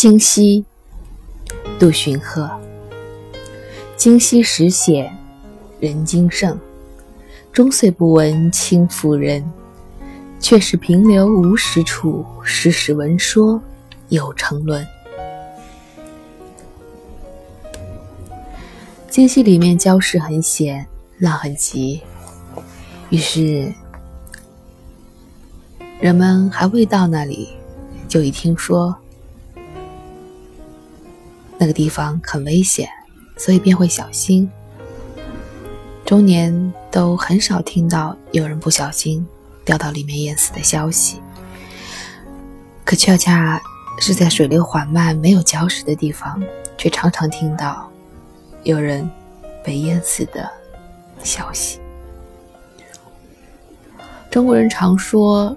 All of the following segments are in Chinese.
京西，杜荀鹤。京西时显人精盛，终岁不闻轻妇人。却是平流无实处，时时闻说有成论。京西里面礁石很险，浪很急，于是人们还未到那里，就已听说。那个地方很危险，所以便会小心。中年都很少听到有人不小心掉到里面淹死的消息，可恰恰是在水流缓慢、没有礁石的地方，却常常听到有人被淹死的消息。中国人常说，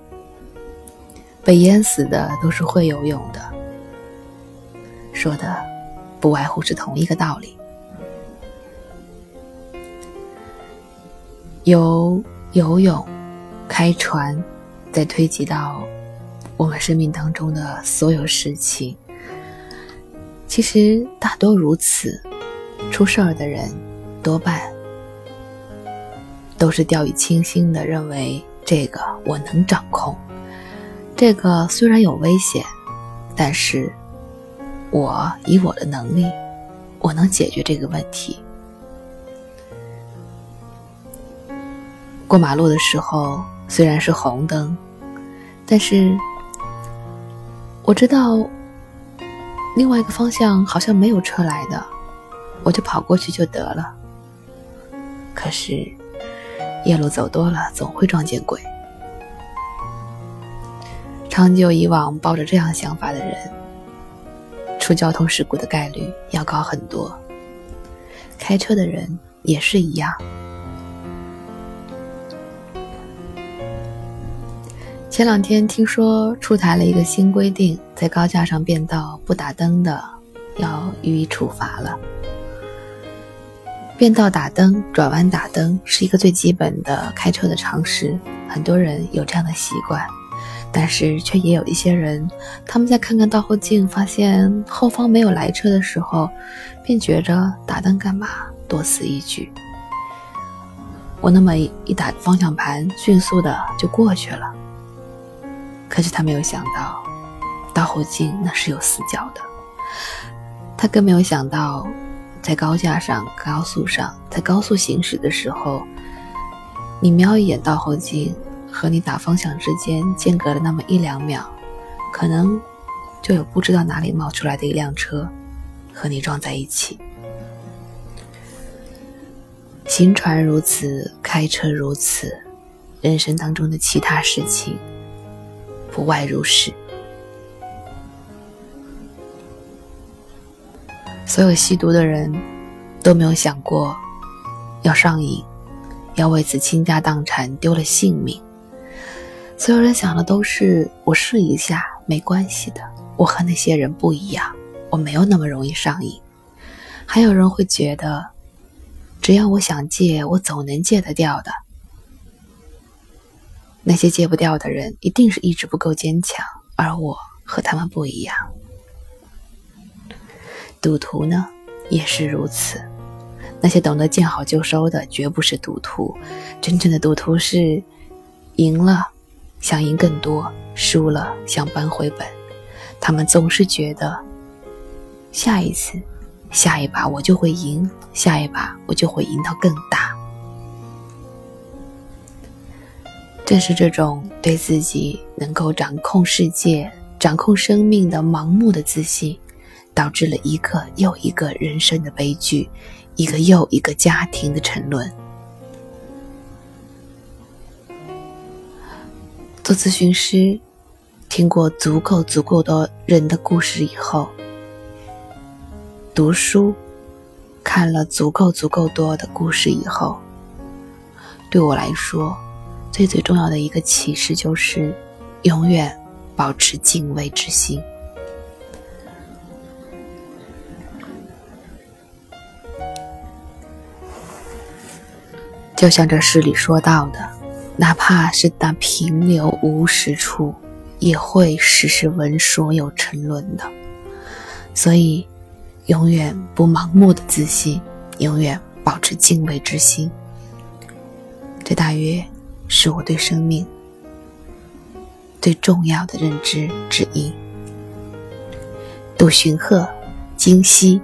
被淹死的都是会游泳的，说的。不外乎是同一个道理。由游泳、开船，再推及到我们生命当中的所有事情，其实大多如此。出事儿的人多半都是掉以轻心的，认为这个我能掌控，这个虽然有危险，但是。我以我的能力，我能解决这个问题。过马路的时候虽然是红灯，但是我知道另外一个方向好像没有车来的，我就跑过去就得了。可是夜路走多了，总会撞见鬼。长久以往抱着这样想法的人。出交通事故的概率要高很多，开车的人也是一样。前两天听说出台了一个新规定，在高架上变道不打灯的要予以处罚了。变道打灯、转弯打灯是一个最基本的开车的常识，很多人有这样的习惯。但是却也有一些人，他们在看看倒后镜，发现后方没有来车的时候，便觉着打灯干嘛，多此一举。我那么一打方向盘，迅速的就过去了。可是他没有想到，倒后镜那是有死角的。他更没有想到，在高架上、高速上，在高速行驶的时候，你瞄一眼倒后镜。和你打方向之间间隔了那么一两秒，可能就有不知道哪里冒出来的一辆车和你撞在一起。行船如此，开车如此，人生当中的其他事情不外如是。所有吸毒的人都没有想过要上瘾，要为此倾家荡产，丢了性命。所有人想的都是我试一下，没关系的。我和那些人不一样，我没有那么容易上瘾。还有人会觉得，只要我想戒，我总能戒得掉的。那些戒不掉的人，一定是意志不够坚强，而我和他们不一样。赌徒呢，也是如此。那些懂得见好就收的，绝不是赌徒。真正的赌徒是赢了。想赢更多，输了想扳回本，他们总是觉得下一次、下一把我就会赢，下一把我就会赢到更大。正是这种对自己能够掌控世界、掌控生命的盲目的自信，导致了一个又一个人生的悲剧，一个又一个家庭的沉沦。做咨询师，听过足够足够多人的故事以后，读书，看了足够足够多的故事以后，对我来说，最最重要的一个启示就是，永远保持敬畏之心。就像这诗里说到的。哪怕是那平流无实处，也会时时闻说有沉沦的。所以，永远不盲目的自信，永远保持敬畏之心。这大约是我对生命最重要的认知之一。杜荀鹤，今夕，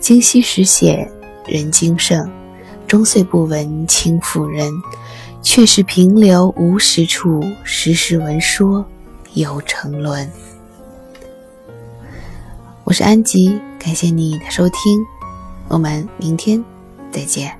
今夕时显人精盛，终岁不闻轻妇人。却是平流无实处，时时闻说有沉沦。我是安吉，感谢你的收听，我们明天再见。